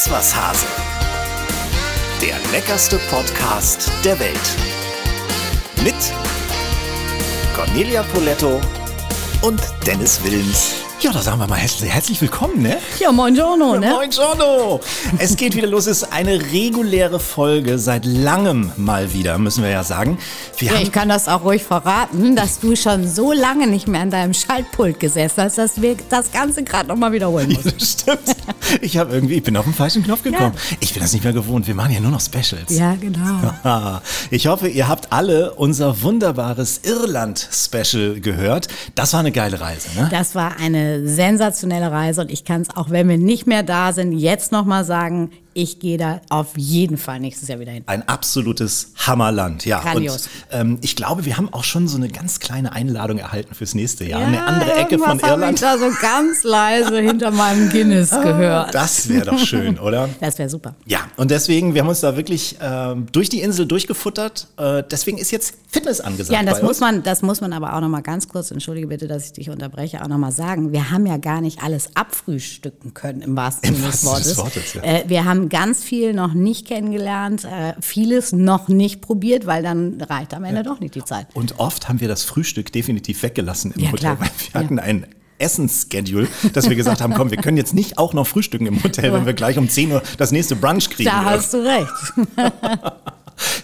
Iss was Hase. Der leckerste Podcast der Welt. Mit Cornelia Poletto und Dennis Wilms. Ja, da sagen wir mal herzlich, herzlich willkommen, ne? Ja, moin Giorno, ne? Moin Giorno! Es geht wieder los, es ist eine reguläre Folge, seit langem mal wieder, müssen wir ja sagen. Wir Ja, ich kann das auch ruhig verraten, dass du schon so lange nicht mehr an deinem Schaltpult gesessen hast, dass wir das Ganze gerade nochmal wiederholen müssen. Das stimmt. Ich habe irgendwie, ich bin auf den falschen Knopf gekommen. Ich bin das nicht mehr gewohnt. Wir machen ja nur noch Specials. Ja, genau. Ich hoffe, ihr habt alle unser wunderbares Irland-Special gehört. Das war eine geile Reise, ne? Das war eine sensationelle Reise und ich kann es auch, wenn wir nicht mehr da sind, jetzt nochmal sagen, ich gehe da auf jeden Fall nächstes Jahr wieder hin. Ein absolutes Hammerland, ja. Grandios. Und ähm, ich glaube, wir haben auch schon so eine ganz kleine Einladung erhalten fürs nächste Jahr. eine andere Ecke von Irland. Ich da so ganz leise hinter meinem Guinness gehört. Das wäre doch schön, oder? Das wäre super. Ja, und deswegen, wir haben uns da wirklich ähm, durch die Insel durchgefuttert. Äh, deswegen ist jetzt Fitness angesagt. Ja, das muss uns. man, das muss man aber auch noch mal ganz kurz, entschuldige bitte, dass ich dich unterbreche, auch noch mal sagen. Wir haben ja gar nicht alles abfrühstücken können im wahrsten Sinne des Wortes. Wortes, ja. äh, wir haben ganz viel noch nicht kennengelernt, äh, vieles noch nicht probiert, weil dann reicht am Ende doch nicht die Zeit. Und oft haben wir das Frühstück definitiv weggelassen im Ja, Hotel, klar. weil wir hatten ein Essensschedule, dass wir gesagt haben, komm, wir können jetzt nicht auch noch frühstücken im Hotel, wenn wir gleich um 10 Uhr das nächste Brunch kriegen. Da hast du recht.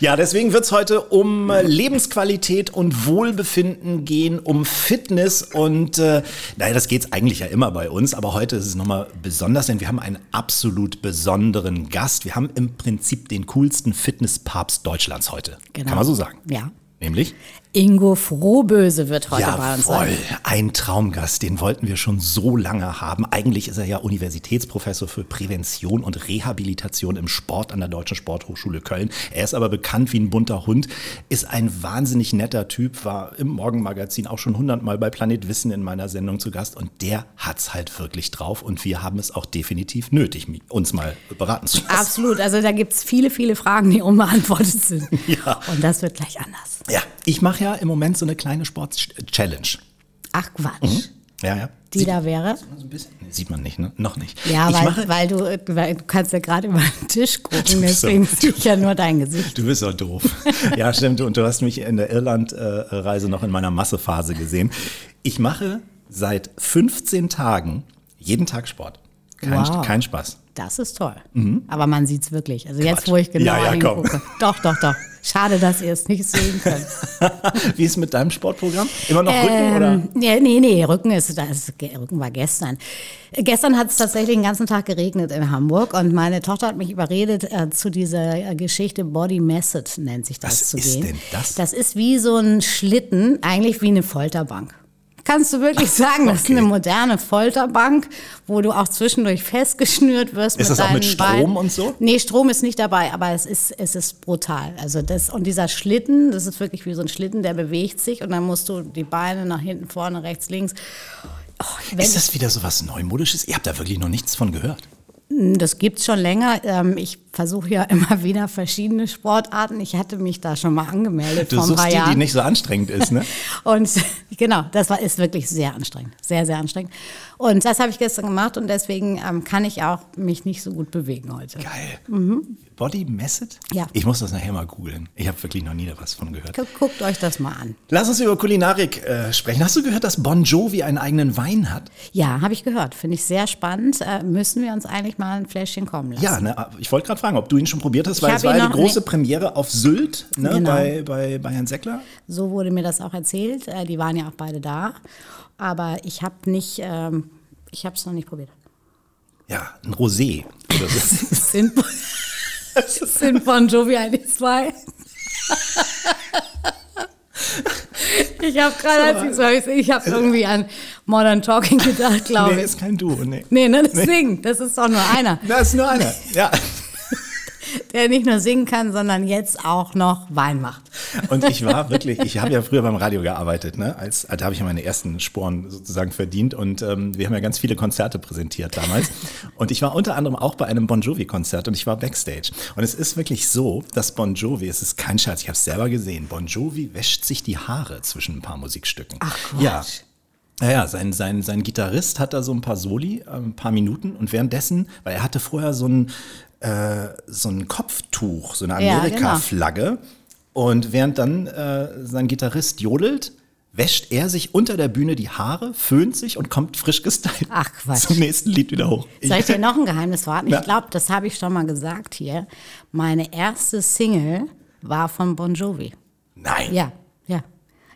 Ja, deswegen wird's heute um äh, Lebensqualität und Wohlbefinden gehen, um Fitness und äh, naja, das geht's eigentlich ja immer bei uns, aber heute ist es nochmal besonders, denn wir haben einen absolut besonderen Gast. Wir haben im Prinzip den coolsten Fitnesspapst Deutschlands heute. Genau. Kann man so sagen. Ja. Nämlich? Ingo Frohböse wird heute bei uns Jawohl, sein. ein Traumgast, den wollten wir schon so lange haben. Eigentlich ist er ja Universitätsprofessor für Prävention und Rehabilitation im Sport an der Deutschen Sporthochschule Köln. Er ist aber bekannt wie ein bunter Hund, ist ein wahnsinnig netter Typ, war im Morgenmagazin auch schon hundertmal bei Planet Wissen in meiner Sendung zu Gast und der hat's halt wirklich drauf und wir haben es auch definitiv nötig, uns mal beraten zu lassen. Absolut. Also da gibt es viele, viele Fragen, die unbeantwortet sind. Ja. Und das wird gleich anders. Ja, ich mache ja im Moment so eine kleine Sport-Challenge. Ach Quatsch. Ja, ja. Die da wäre? So ein bisschen. Nee, sieht man nicht, ne? Noch nicht. Ja, weil, mache, weil, du, weil du kannst ja gerade über den Tisch gucken, deswegen so- sehe ich ja nur dein Gesicht. Du bist doch doof. ja, stimmt. Und du hast mich in der Irland-Reise noch in meiner Massephase gesehen. Ich mache seit 15 Tagen jeden Tag Sport. Kein, Wow. kein Spaß. Das ist toll. Aber man sieht es wirklich. Also jetzt, Quatsch. wo ich genau Ja, ja, komm. hingucke. Doch, doch, doch. Schade, dass ihr es nicht sehen könnt. Wie ist mit deinem Sportprogramm? Immer noch Rücken oder? Ähm, nee, nee, nee, Rücken, ist, das, Rücken war gestern. Gestern hat es tatsächlich den ganzen Tag geregnet in Hamburg und meine Tochter hat mich überredet, äh, zu dieser äh, Geschichte Body Method nennt sich das Was zu ist gehen. denn das? Das ist wie so ein Schlitten, eigentlich wie eine Folterbank. Kannst du wirklich sagen, das ist Okay. eine moderne Folterbank, wo du auch zwischendurch festgeschnürt wirst Ist mit das auch deinen mit Strom Beinen. und so? Nee, Strom ist nicht dabei, aber es ist, es ist brutal. Also das, und dieser Schlitten, das ist wirklich wie so ein Schlitten, der bewegt sich und dann musst du die Beine nach hinten, vorne, rechts, links. Oh, Ist das wieder so was Neumodisches? Ihr habt da wirklich noch nichts von gehört. das gibt's schon länger. Ähm, Ich versuche ja immer wieder verschiedene Sportarten. Ich hatte mich da schon mal angemeldet Du vor ein suchst paar die, die nicht so anstrengend ist, ne? Und genau, das war, ist wirklich sehr anstrengend. Sehr, sehr anstrengend. Und das habe ich gestern gemacht und deswegen ähm, kann ich auch mich nicht so gut bewegen heute. Geil. Body Method? Mhm. Ja. Ich muss das nachher mal googeln. Ich habe wirklich noch nie da was von gehört. Guckt, guckt euch das mal an. Lass uns über Kulinarik äh, sprechen. Hast du gehört, dass Bon Jovi einen eigenen Wein hat? Ja, habe ich gehört. Finde ich sehr spannend. Äh, müssen wir uns eigentlich mal ein Fläschchen kommen lassen. Ja, ne, ich wollte gerade fragen, ob du ihn schon probiert hast, weil es war ja die große nicht. Premiere auf Sylt ne, Genau. bei, bei, bei Herrn Seckler. So wurde mir das auch erzählt. Äh, die waren ja auch beide da. Aber ich habe nicht, ähm, ich habe es noch nicht probiert. Ja, ein Rosé. Oder so. Sind, Bon Jovi eigentlich zwei? Ich habe gerade, als ich so ich habe irgendwie an Modern Talking gedacht, glaube nee, ich. ist kein Duo. Nee. Nee, ne, das Singen, das ist doch nur einer, Das ist nur einer. Ja. der nicht nur singen kann, sondern jetzt auch noch Wein macht. Und ich war wirklich, ich habe ja früher beim Radio gearbeitet, ne? Als, da habe ich ja meine ersten Sporen sozusagen verdient und ähm, wir haben ja ganz viele Konzerte präsentiert damals. Und ich war unter anderem auch bei einem Bon Jovi-Konzert und ich war Backstage. Und es ist wirklich so, dass Bon Jovi, es ist kein Scherz, ich habe es selber gesehen, Bon Jovi wäscht sich die Haare zwischen ein paar Musikstücken. Ach, Quatsch. Ja. Naja, sein, sein, sein Gitarrist hat da so ein paar Soli, äh, ein paar Minuten und währenddessen, weil er hatte vorher so ein, äh, so ein Kopftuch, so eine Ja, Amerika-Flagge. Und während dann äh, sein Gitarrist jodelt, wäscht er sich unter der Bühne die Haare, föhnt sich und kommt frisch gestylt Ach, Quatsch. zum nächsten Lied wieder hoch. Soll ich dir noch ein Geheimnis verraten? Ja. Ich glaube, das habe ich schon mal gesagt hier. Meine erste Single war von Bon Jovi. Nein. Ja, ja.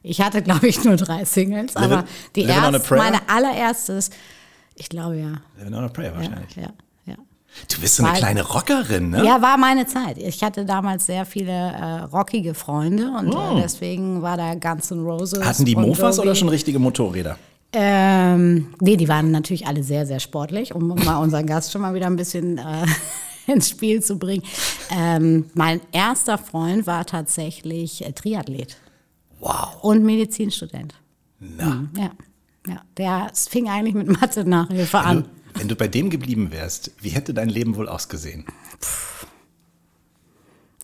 Ich hatte, glaube ich, nur drei Singles, Living- aber die erste, meine allererste ist, ich glaube ja. Living on a Prayer wahrscheinlich. ja, ja. Du bist so eine Weil- kleine Rockerin, ne? Ja, war meine Zeit. Ich hatte damals sehr viele äh, rockige Freunde und Oh. äh, deswegen war da Guns N' Roses. Hatten die Mofas oder schon richtige Motorräder? Ähm, nee, die waren natürlich alle sehr, sehr sportlich, um mal unseren Gast schon mal wieder ein bisschen äh, ins Spiel zu bringen. Ähm, mein erster Freund war tatsächlich äh, Triathlet Wow. und Medizinstudent. Na. Mhm, ja, ja, der fing eigentlich mit Mathe-Nachhilfe Wenn an. Wenn du bei dem geblieben wärst, wie hätte dein Leben wohl ausgesehen?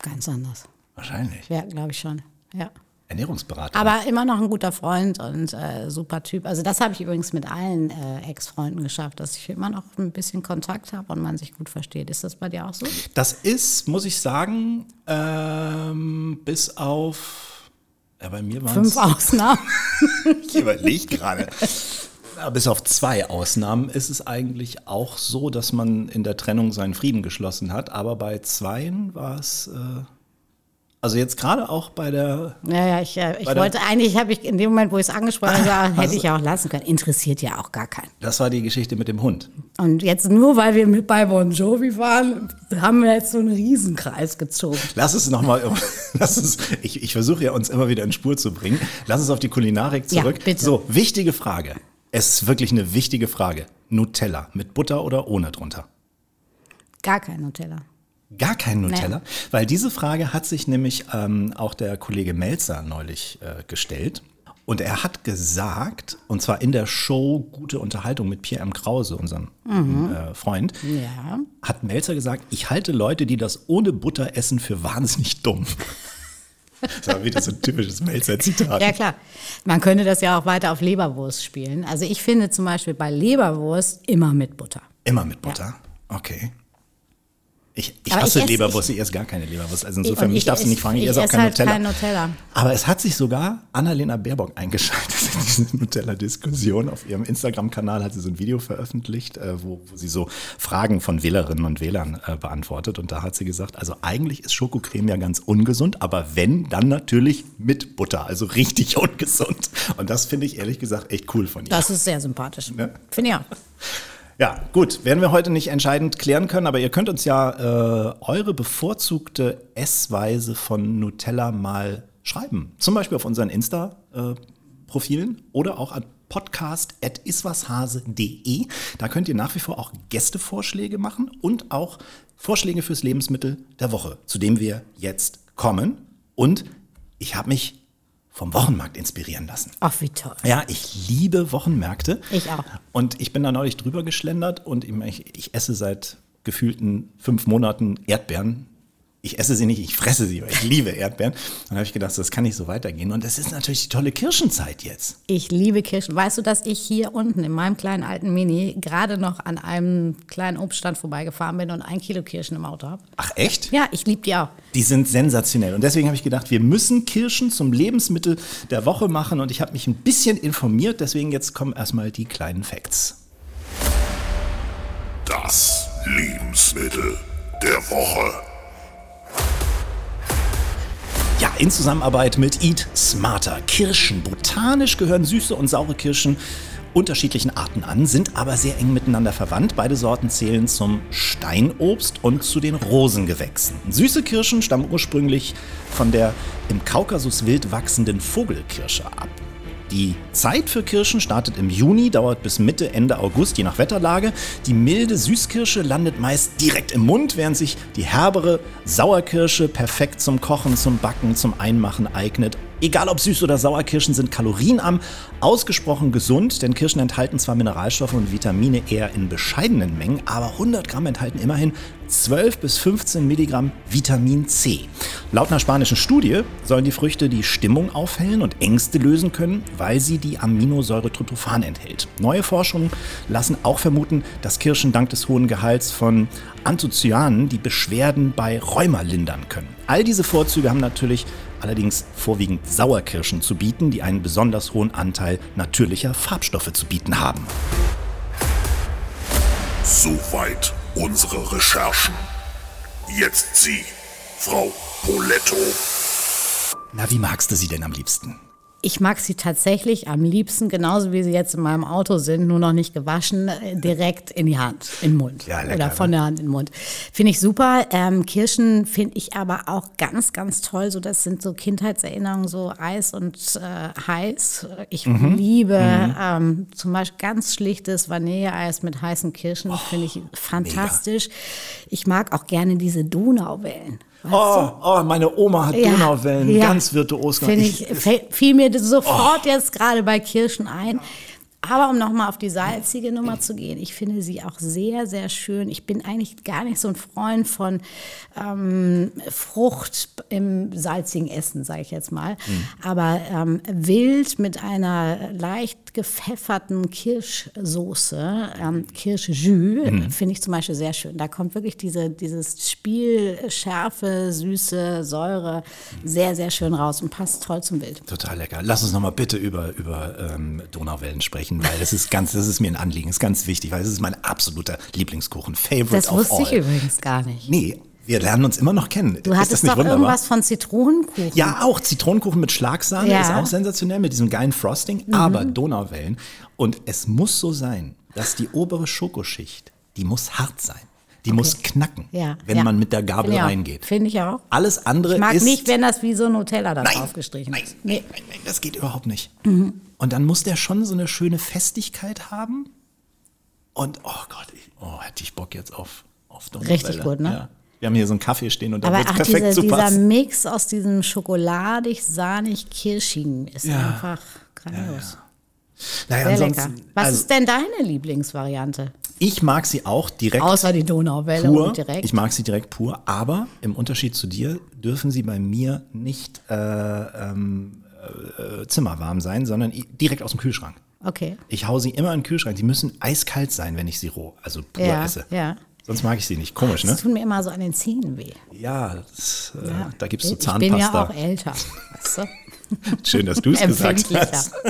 Ganz anders. Wahrscheinlich. Ja, glaube ich schon. Ja. Ernährungsberater. Aber immer noch ein guter Freund und äh, super Typ. Also das habe ich übrigens mit allen äh, Ex-Freunden geschafft, dass ich immer noch ein bisschen Kontakt habe und man sich gut versteht. Ist das bei dir auch so? Das ist, muss ich sagen, ähm, bis auf. Ja, bei mir waren Fünf Ausnahmen. Ich überlege gerade. Ja, Bis auf zwei Ausnahmen ist es eigentlich auch so, dass man in der Trennung seinen Frieden geschlossen hat. Aber bei zweien war es. Äh, also jetzt gerade auch bei der. Ja, ja, ich, äh, ich wollte eigentlich, habe ich in dem Moment, wo ich es angesprochen Also- hätte ich auch lassen können. Interessiert ja auch gar keinen. Das war die Geschichte mit dem Hund. Und jetzt nur, weil wir mit bei Bon Jovi waren, haben wir jetzt so einen Riesenkreis gezogen. Lass es nochmal, lass es, ich, ich versuche ja uns immer wieder in Spur zu bringen. Lass uns auf die Kulinarik Ja, zurück. bitte. So, wichtige Frage. Es ist wirklich eine wichtige Frage. Nutella mit Butter oder ohne drunter? Gar kein Nutella. Gar kein Nutella? Weil diese Frage hat sich nämlich ähm, auch der Kollege Melzer neulich äh, gestellt. Und er hat gesagt, und zwar in der Show Gute Unterhaltung mit Pierre M. Krause, unserem äh, Freund, Ja. hat Melzer gesagt, ich halte Leute, die das ohne Butter essen, für wahnsinnig dumm. Das war wieder so ein typisches Melzer-Zitat. Ja, klar. Man könnte das ja auch weiter auf Leberwurst spielen. Also ich finde zum Beispiel bei Leberwurst immer mit Butter. Immer mit Butter? Okay. Ich, ich Aber hasse ich esse- Leberwurst, ich esse gar keine Leberwurst. Also insofern, mich ich darfst du esse- nicht fragen, ich, ich esse auch esse halt Nutella. kein Nutella. Aber es hat sich sogar Annalena Baerbock eingeschaltet in diese Nutella-Diskussion. Auf ihrem Instagram-Kanal hat sie so ein Video veröffentlicht, äh, wo, wo sie so Fragen von Wählerinnen und Wählern äh, beantwortet. Und da hat sie gesagt, also eigentlich ist Schokocreme ja ganz ungesund, aber wenn, dann natürlich mit Butter, also richtig ungesund. Und das finde ich ehrlich gesagt echt cool von ihr. Das ist sehr sympathisch. Ja. Finde ich auch. Ja, gut, werden wir heute nicht entscheidend klären können, aber ihr könnt uns ja äh, eure bevorzugte Essweise von Nutella mal schreiben. Zum Beispiel auf unseren Insta-Profilen oder auch an podcast.iswashase.de. Da könnt ihr nach wie vor auch Gästevorschläge machen und auch Vorschläge fürs Lebensmittel der Woche, zu dem wir jetzt kommen. Und ich habe mich vom Wochenmarkt inspirieren lassen. Ach, wie toll. Ja, ich liebe Wochenmärkte. Ich auch. Und ich bin da neulich drüber geschlendert und ich, ich esse seit gefühlten fünf Monaten Erdbeeren. Ich esse sie nicht, ich fresse sie, weil ich liebe Erdbeeren. Und dann habe ich gedacht, das kann nicht so weitergehen. Und es ist natürlich die tolle Kirschenzeit jetzt. Ich liebe Kirschen. Weißt du, dass ich hier unten in meinem kleinen alten Mini gerade noch an einem kleinen Obststand vorbeigefahren bin und ein Kilo Kirschen im Auto habe? Ach echt? Ja, ich liebe die auch. Die sind sensationell. Und deswegen habe ich gedacht, wir müssen Kirschen zum Lebensmittel der Woche machen. Und ich habe mich ein bisschen informiert. Deswegen jetzt kommen erstmal die kleinen Facts. Das Lebensmittel der Woche. In Zusammenarbeit mit Eat Smarter. Kirschen. Botanisch gehören süße und saure Kirschen unterschiedlichen Arten an, sind aber sehr eng miteinander verwandt. Beide Sorten zählen zum Steinobst und zu den Rosengewächsen. Süße Kirschen stammen ursprünglich von der im Kaukasus wild wachsenden Vogelkirsche ab. Die Zeit für Kirschen startet im Juni, dauert bis Mitte, Ende August, je nach Wetterlage. Die milde Süßkirsche landet meist direkt im Mund, während sich die herbere Sauerkirsche perfekt zum Kochen, zum Backen, zum Einmachen eignet Egal ob süß oder sauer, Kirschen sind kalorienarm, ausgesprochen gesund, denn Kirschen enthalten zwar Mineralstoffe und Vitamine eher in bescheidenen Mengen, aber 100 Gramm enthalten immerhin 12 bis 15 Milligramm Vitamin C. Laut einer spanischen Studie sollen die Früchte die Stimmung aufhellen und Ängste lösen können, weil sie die Aminosäure Tryptophan enthält. Neue Forschungen lassen auch vermuten, dass Kirschen dank des hohen Gehalts von Anthocyanen die Beschwerden bei Rheuma lindern können. All diese Vorzüge haben natürlich allerdings vorwiegend Sauerkirschen zu bieten, die einen besonders hohen Anteil natürlicher Farbstoffe zu bieten haben. Soweit unsere Recherchen. Jetzt Sie, Frau Poletto. Na, wie magst du sie denn am liebsten? Ich mag sie tatsächlich am liebsten, genauso wie sie jetzt in meinem Auto sind, nur noch nicht gewaschen, äh, direkt in die Hand, in den Mund. Ja, lecker, Oder von ne? der Hand in den Mund. Finde ich super. Ähm, Kirschen finde ich aber auch ganz, ganz toll. So, das sind so Kindheitserinnerungen, so Eis und äh, heiß. Ich Mhm. liebe ähm, zum Beispiel ganz schlichtes Vanilleeis mit heißen Kirschen. Finde ich fantastisch. Ich mag auch gerne diese Donauwellen. Oh, oh, meine Oma hat Ja, Donauwellen ja. ganz virtuos gemacht. Ich, fällt- fiel mir das sofort jetzt gerade bei Kirschen ein. Aber um nochmal auf die salzige Nummer zu gehen, ich finde sie auch sehr, sehr schön. Ich bin eigentlich gar nicht so ein Freund von ähm, Frucht im salzigen Essen, sage ich jetzt mal. Aber ähm, wild mit einer leicht gepfefferten Kirschsoße, ähm, Kirschjus, finde ich zum Beispiel sehr schön. Da kommt wirklich diese, dieses Spiel Schärfe, Süße, Säure sehr, sehr schön raus und passt toll zum Wild. Total lecker. Lass uns nochmal bitte über, über ähm, Donauwellen sprechen, weil das ist ganz, das ist mir ein Anliegen, ist ganz wichtig, weil es ist mein absoluter Lieblingskuchen. Favorite Das of wusste all. ich übrigens gar nicht. Nee, wir lernen uns immer noch kennen. Du ist hattest das nicht doch wunderbar? irgendwas von Zitronenkuchen. Ja, auch Zitronenkuchen mit Schlagsahne Ja. Mhm. ist auch sensationell mit diesem geilen Frosting, aber Donauwellen. Und es muss so sein, dass die obere Schokoschicht, die muss hart sein. Die muss knacken, Ja, wenn ja. man mit der Gabel Finde reingeht. Finde ich auch. Alles andere Ich mag ist nicht, wenn das wie so Nutella da drauf gestrichen ist. nein, nein, nein, das geht überhaupt nicht. Und dann muss der schon so eine schöne Festigkeit haben. Und oh Gott, ich, oh, hätte ich Bock jetzt auf, auf Donauwelle. Richtig gut, ne? Ja. Wir haben hier so einen Kaffee stehen und da wird perfekt dieser, zu dieser passen. Mix aus diesem schokoladig-sahnig-kirschigen ist einfach grandios. Naja, Sehr lecker. Was also, ist denn deine Lieblingsvariante? ich mag sie auch direkt Außer die Donauwelle pur. und direkt. Ich mag sie direkt pur, aber im Unterschied zu dir dürfen sie bei mir nicht äh, ähm, äh, zimmerwarm sein, sondern direkt aus dem Kühlschrank. okay. Ich hau sie immer in den Kühlschrank. Die müssen eiskalt sein, wenn ich sie roh, also pur Ja, esse. ja. Sonst mag ich sie nicht. Komisch, Das ne? tut mir immer so an den Zähnen weh. Ja, das, äh, Ja. da gibst du Ich bin ja Zahnpasta. auch älter. Weißt du? Schön, dass du es gesagt hast.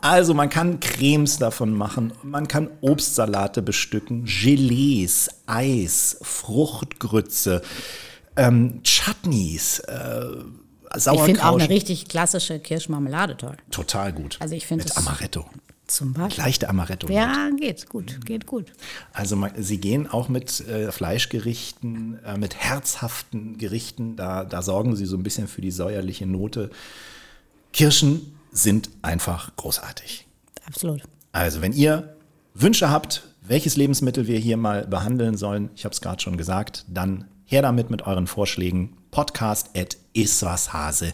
Also man kann Cremes davon machen, man kann Obstsalate bestücken, Gelees, Eis, Fruchtgrütze, ähm, Chutneys, äh, Ich finde auch Sauerkraut. eine richtig klassische Kirschmarmelade toll. Total gut. Also ich finde Mit es- Amaretto. Zum Beispiel. Leichte Amaretto. Ja, geht gut, geht gut. Also sie gehen auch mit äh, Fleischgerichten, äh, mit herzhaften Gerichten, da, da sorgen sie so ein bisschen für die säuerliche Note. Kirschen sind einfach großartig. Absolut. Also wenn ihr Wünsche habt, welches Lebensmittel wir hier mal behandeln sollen, ich habe es gerade schon gesagt, dann her damit mit euren Vorschlägen. Podcast at iswashase.de.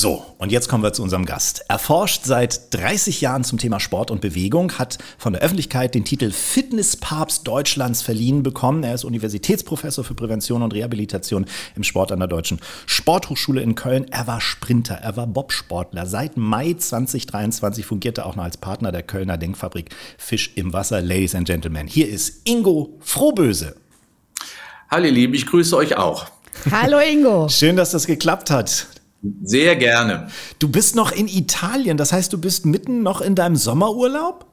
So, und jetzt kommen wir zu unserem Gast. Er forscht seit 30 Jahren zum Thema Sport und Bewegung, hat von der Öffentlichkeit den Titel Fitnesspapst Deutschlands verliehen bekommen. Er ist Universitätsprofessor für Prävention und Rehabilitation im Sport an der Deutschen Sporthochschule in Köln. Er war Sprinter, er war Bobsportler. Seit Mai 2023 fungierte er auch noch als Partner der Kölner Denkfabrik Fisch im Wasser. Ladies and Gentlemen, hier ist Ingo Frohböse. Hallo ihr Lieben, ich grüße euch auch. Hallo Ingo. Schön, dass das geklappt hat. Sehr gerne. Du bist noch in Italien, das heißt, du bist mitten noch in deinem Sommerurlaub?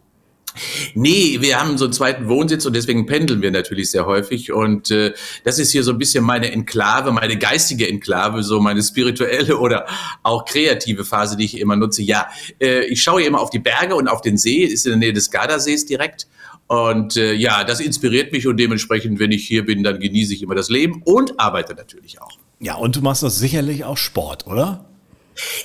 Nee, wir haben so einen zweiten Wohnsitz und deswegen pendeln wir natürlich sehr häufig. Und äh, das ist hier so ein bisschen meine Enklave, meine geistige Enklave, so meine spirituelle oder auch kreative Phase, die ich immer nutze. Ja, äh, ich schaue immer auf die Berge und auf den See, ist in der Nähe des Gardasees direkt. Und äh, ja, das inspiriert mich und dementsprechend, wenn ich hier bin, dann genieße ich immer das Leben und arbeite natürlich auch. Ja, und du machst doch sicherlich auch Sport, oder?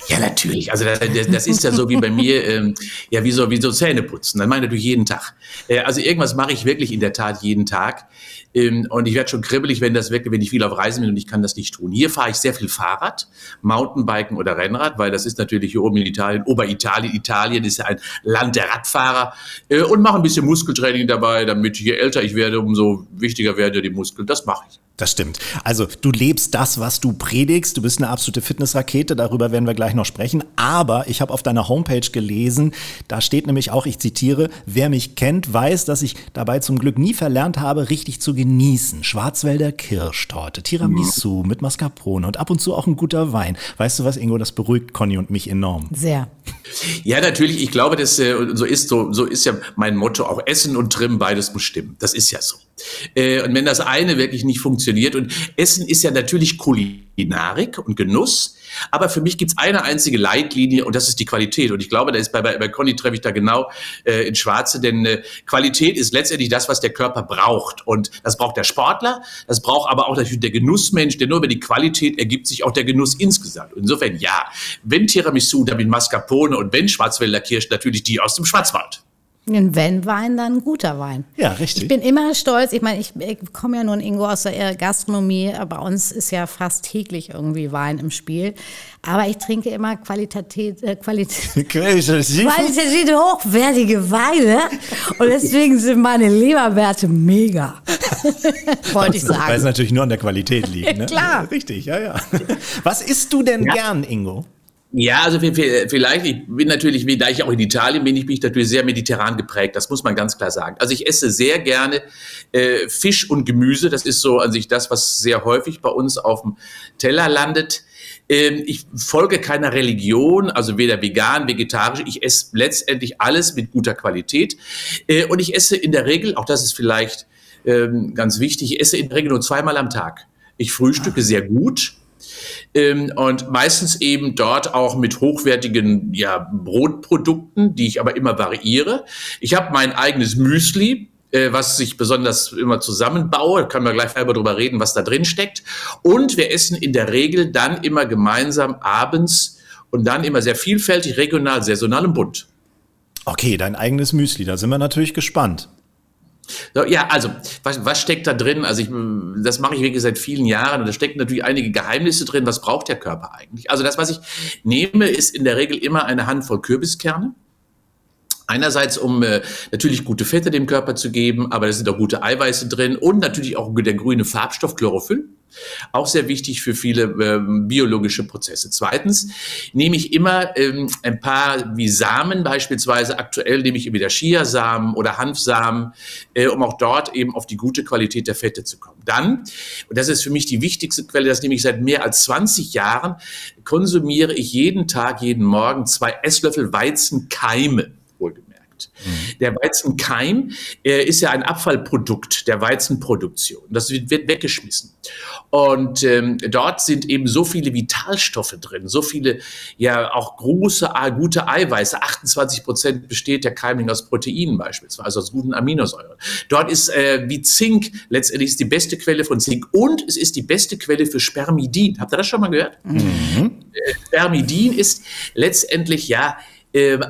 Ja, natürlich. Also das, das ist ja so wie bei mir, ähm, ja, wie so, wie so Zähne putzen. Das meine ich natürlich jeden Tag. Äh, also irgendwas mache ich wirklich in der Tat jeden Tag. Ähm, und ich werde schon kribbelig, wenn das wirklich, wenn ich viel auf Reisen bin und ich kann das nicht tun. Hier fahre ich sehr viel Fahrrad, Mountainbiken oder Rennrad, weil das ist natürlich hier oben in Italien, Oberitalien, Italien ist ja ein Land der Radfahrer äh, und mache ein bisschen Muskeltraining dabei, damit je älter ich werde, umso wichtiger werden die Muskeln. Das mache ich. Das stimmt. Also du lebst das, was du predigst. Du bist eine absolute Fitnessrakete. Darüber werden wir gleich noch sprechen. Aber ich habe auf deiner Homepage gelesen, da steht nämlich auch, ich zitiere, wer mich kennt, weiß, dass ich dabei zum Glück nie verlernt habe, richtig zu genießen. Schwarzwälder Kirschtorte, Tiramisu mit Mascarpone und ab und zu auch ein guter Wein. Weißt du was, Ingo, das beruhigt Conny und mich enorm. Sehr. Ja, natürlich. Ich glaube, das äh, so ist so, so ist ja mein Motto. Auch Essen und Trimmen, beides muss stimmen. Das ist ja so. Äh, und wenn das eine wirklich nicht funktioniert, und Essen ist ja natürlich Kulinarik und Genuss, aber für mich gibt es eine einzige Leitlinie und das ist die Qualität. Und ich glaube, da ist bei, bei, bei Conny treffe ich da genau äh, ins Schwarze, denn äh, Qualität ist letztendlich das, was der Körper braucht. Und das braucht der Sportler, das braucht aber auch natürlich der Genussmensch, denn nur über die Qualität ergibt sich auch der Genuss insgesamt. Insofern ja, wenn Tiramisu, dann mit Mascarpone und wenn Schwarzwälder Kirsch, natürlich die aus dem Schwarzwald. Ein Wenn-Wein, dann ein guter Wein. Ja, richtig. Ich bin immer stolz. Ich meine, ich, ich komme ja nun Ingo aus der Gastronomie. Bei uns ist ja fast täglich irgendwie Wein im Spiel. Aber ich trinke immer Qualität, äh, Qualität, Qualitativ. hochwertige Weine. Und deswegen sind meine Leberwerte mega. Wollte ich Weil es sagen. natürlich nur an der Qualität liegt. Ne? Klar. Richtig, ja, ja. Was isst du denn Ja. gern, Ingo? Ja, also vi- vi- vielleicht, ich bin natürlich, wie da ich auch in Italien bin, ich bin ich natürlich sehr mediterran geprägt, das muss man ganz klar sagen. Also ich esse sehr gerne äh, Fisch und Gemüse, das ist so an sich das, was sehr häufig bei uns auf dem Teller landet. Ähm, ich folge keiner Religion, also weder vegan, vegetarisch, ich esse letztendlich alles mit guter Qualität äh, und ich esse in der Regel, auch das ist vielleicht ähm, ganz wichtig, ich esse in der Regel nur zweimal am Tag. Ich frühstücke sehr gut, ähm, und meistens eben dort auch mit hochwertigen ja, Brotprodukten, die ich aber immer variiere. Ich habe mein eigenes Müsli, äh, was ich besonders immer zusammenbaue. Da können wir gleich selber drüber reden, was da drin steckt. Und wir essen in der Regel dann immer gemeinsam abends und dann immer sehr vielfältig, regional, saisonal und bunt. Okay, dein eigenes Müsli, da sind wir natürlich gespannt. Ja, also, was, was steckt da drin? Also, ich, das mache ich wirklich seit vielen Jahren und da stecken natürlich einige Geheimnisse drin. Was braucht der Körper eigentlich? Also, das, was ich nehme, ist in der Regel immer eine Handvoll Kürbiskerne. Einerseits, um äh, natürlich gute Fette dem Körper zu geben, aber da sind auch gute Eiweiße drin und natürlich auch der grüne Farbstoff Chlorophyll. Auch sehr wichtig für viele ähm, biologische Prozesse. Zweitens nehme ich immer ähm, ein paar wie Samen, beispielsweise aktuell nehme ich wieder Chiasamen oder Hanfsamen, äh, um auch dort eben auf die gute Qualität der Fette zu kommen. Dann, und das ist für mich die wichtigste Quelle, das nehme ich seit mehr als 20 Jahren, konsumiere ich jeden Tag, jeden Morgen zwei Esslöffel Weizenkeime Der Weizenkeim äh, ist ja ein Abfallprodukt der Weizenproduktion. Das wird, wird weggeschmissen. Und ähm, dort sind eben so viele Vitalstoffe drin, so viele, ja auch große, ah, gute Eiweiße. 28 Prozent besteht der Keimling aus Proteinen beispielsweise, also aus guten Aminosäuren. Dort ist äh, wie Zink letztendlich ist die beste Quelle von Zink und es ist die beste Quelle für Spermidin. Habt ihr das schon mal gehört? Äh, Spermidin ist letztendlich ja äh,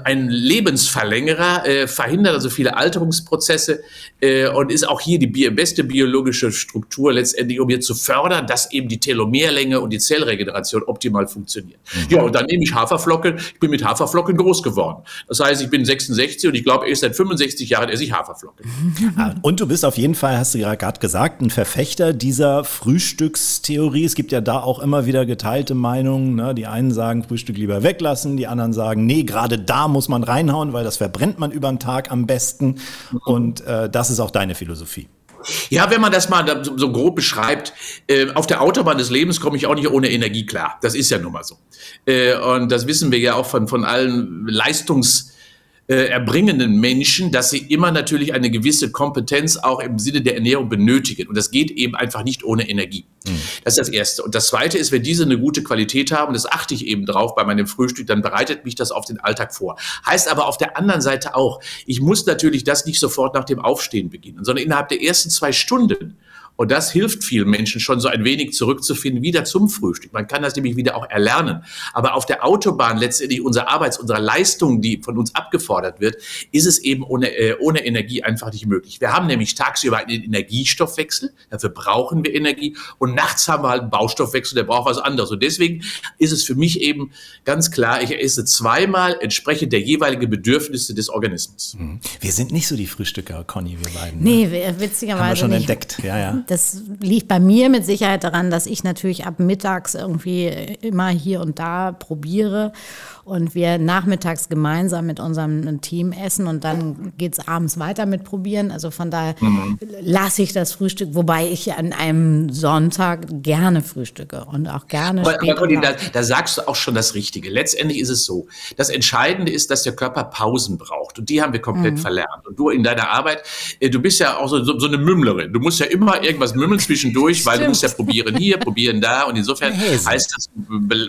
ein Lebensverlängerer, äh, verhindert also viele Alterungsprozesse äh, und ist auch hier die beste biologische Struktur letztendlich, um hier zu fördern, dass eben die Telomerlänge und die Zellregeneration optimal funktioniert. Ja, und dann nehme ich Haferflocken. Ich bin mit Haferflocken groß geworden. Das heißt, ich bin 66 und ich glaube, erst seit 65 Jahren esse ich Haferflocken. Ah, Und du bist auf jeden Fall, hast du ja gerade gesagt, ein Verfechter dieser Frühstückstheorie. Es gibt ja da auch immer wieder geteilte Meinungen. Ne? Die einen sagen, Frühstück lieber weglassen, die anderen sagen, nee, gerade da muss man reinhauen, weil das verbrennt man über den Tag am besten. Und äh, das ist auch deine Philosophie. Ja, wenn man das mal so grob beschreibt, äh, auf der Autobahn des Lebens komme ich auch nicht ohne Energie klar. Das ist ja nun mal so. Äh, und das wissen wir ja auch von, von allen Leistungs- äh, erbringenden Menschen, dass sie immer natürlich eine gewisse Kompetenz auch im Sinne der Ernährung benötigen. Und das geht eben einfach nicht ohne Energie. Das ist das Erste. Und das Zweite ist, wenn diese eine gute Qualität haben, das achte ich eben drauf bei meinem Frühstück, dann bereitet mich das auf den Alltag vor. Heißt aber auf der anderen Seite auch, ich muss natürlich das nicht sofort nach dem Aufstehen beginnen, sondern innerhalb der ersten zwei Stunden Und das hilft vielen Menschen schon so ein wenig zurückzufinden, wieder zum Frühstück. Man kann das nämlich wieder auch erlernen. Aber auf der Autobahn letztendlich unserer Arbeits-, unserer Leistung, die von uns abgefordert wird, ist es eben ohne, äh, ohne Energie einfach nicht möglich. Wir haben nämlich tagsüber einen Energiestoffwechsel, dafür brauchen wir Energie. Und nachts haben wir halt einen Baustoffwechsel, der braucht was anderes. Und deswegen ist es für mich eben ganz klar, ich esse zweimal entsprechend der jeweiligen Bedürfnisse des Organismus. Mhm. Wir sind nicht so die Frühstücker, Conny, wir beiden. Ne? Nee, witzigerweise. Haben wir schon nicht. entdeckt, ja, ja. Das liegt bei mir mit Sicherheit daran, dass ich natürlich ab mittags irgendwie immer hier und da probiere und wir nachmittags gemeinsam mit unserem Team essen und dann geht es abends weiter mit probieren. Also von daher mhm. lasse ich das Frühstück, wobei ich an einem Sonntag gerne frühstücke und auch gerne. Aber, aber Conny, da, da sagst du auch schon das Richtige. Letztendlich ist es so. Das Entscheidende ist, dass der Körper Pausen braucht und die haben wir komplett mhm. verlernt. Und du in deiner Arbeit, äh, du bist ja auch so, so, so eine Mümmlerin. Du musst ja immer irgendwas mümmeln zwischendurch, weil du musst ja probieren hier, probieren da und insofern heißt das,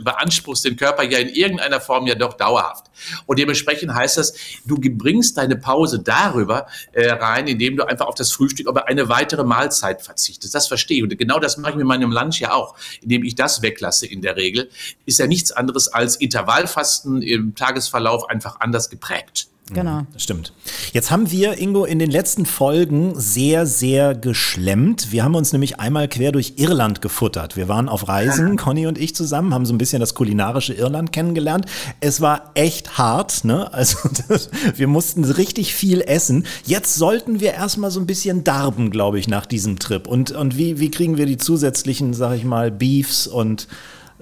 beanspruchst den Körper ja in irgendeiner Form ja doch dauerhaft. Und dementsprechend heißt das, du bringst deine Pause darüber äh, rein, indem du einfach auf das Frühstück aber eine weitere Mahlzeit verzichtest. Das verstehe ich. Und genau das mache ich mit meinem Lunch ja auch, indem ich das weglasse in der Regel. Ist ja nichts anderes als Intervallfasten im Tagesverlauf einfach anders geprägt. Genau. Stimmt. Jetzt haben wir, Ingo, in den letzten Folgen sehr, sehr geschlemmt. Wir haben uns nämlich einmal quer durch Irland gefuttert. Wir waren auf Reisen, Conny und ich zusammen, haben so ein bisschen das kulinarische Irland kennengelernt. Es war echt hart, ne? Also das, wir mussten richtig viel essen. Jetzt sollten wir erstmal so ein bisschen darben, glaube ich, nach diesem Trip. Und, und wie, wie kriegen wir die zusätzlichen, sag ich mal, Beefs und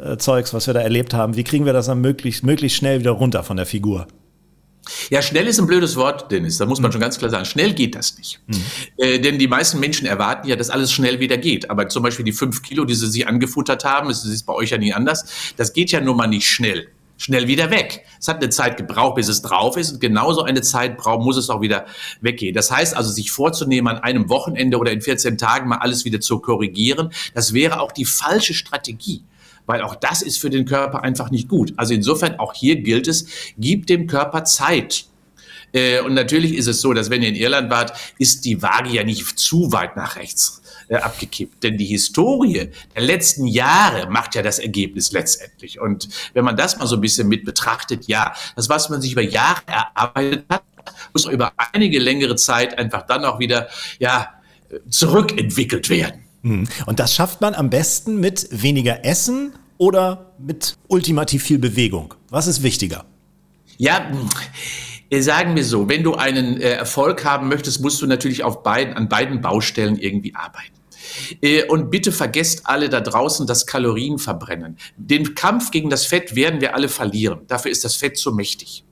äh, Zeugs, was wir da erlebt haben, wie kriegen wir das dann möglichst, möglichst schnell wieder runter von der Figur? Ja, schnell ist ein blödes Wort, Dennis. Da muss man mhm. schon ganz klar sagen. Schnell geht das nicht. Mhm. Äh, denn die meisten Menschen erwarten ja, dass alles schnell wieder geht. Aber zum Beispiel die fünf Kilo, die sie sich angefuttert haben, das ist bei euch ja nie anders, das geht ja nun mal nicht schnell schnell wieder weg. Es hat eine Zeit gebraucht, bis es drauf ist und genauso eine Zeit braucht, muss es auch wieder weggehen. Das heißt also, sich vorzunehmen, an einem Wochenende oder in 14 Tagen mal alles wieder zu korrigieren, das wäre auch die falsche Strategie weil auch das ist für den Körper einfach nicht gut. Also insofern auch hier gilt es, gib dem Körper Zeit. Äh, und natürlich ist es so, dass wenn ihr in Irland wart, ist die Waage ja nicht zu weit nach rechts äh, abgekippt. Denn die Historie der letzten Jahre macht ja das Ergebnis letztendlich. Und wenn man das mal so ein bisschen mit betrachtet, ja, das, was man sich über Jahre erarbeitet hat, muss über einige längere Zeit einfach dann auch wieder, ja, zurückentwickelt werden. Hm. Und das schafft man am besten mit weniger Essen oder mit ultimativ viel Bewegung. Was ist wichtiger? Ja, sagen wir so, wenn du einen äh, Erfolg haben möchtest, musst du natürlich auf beiden, an beiden Baustellen irgendwie arbeiten. Äh, und bitte vergesst alle da draußen das Kalorienverbrennen. Den Kampf gegen das Fett werden wir alle verlieren. Dafür ist das Fett zu mächtig.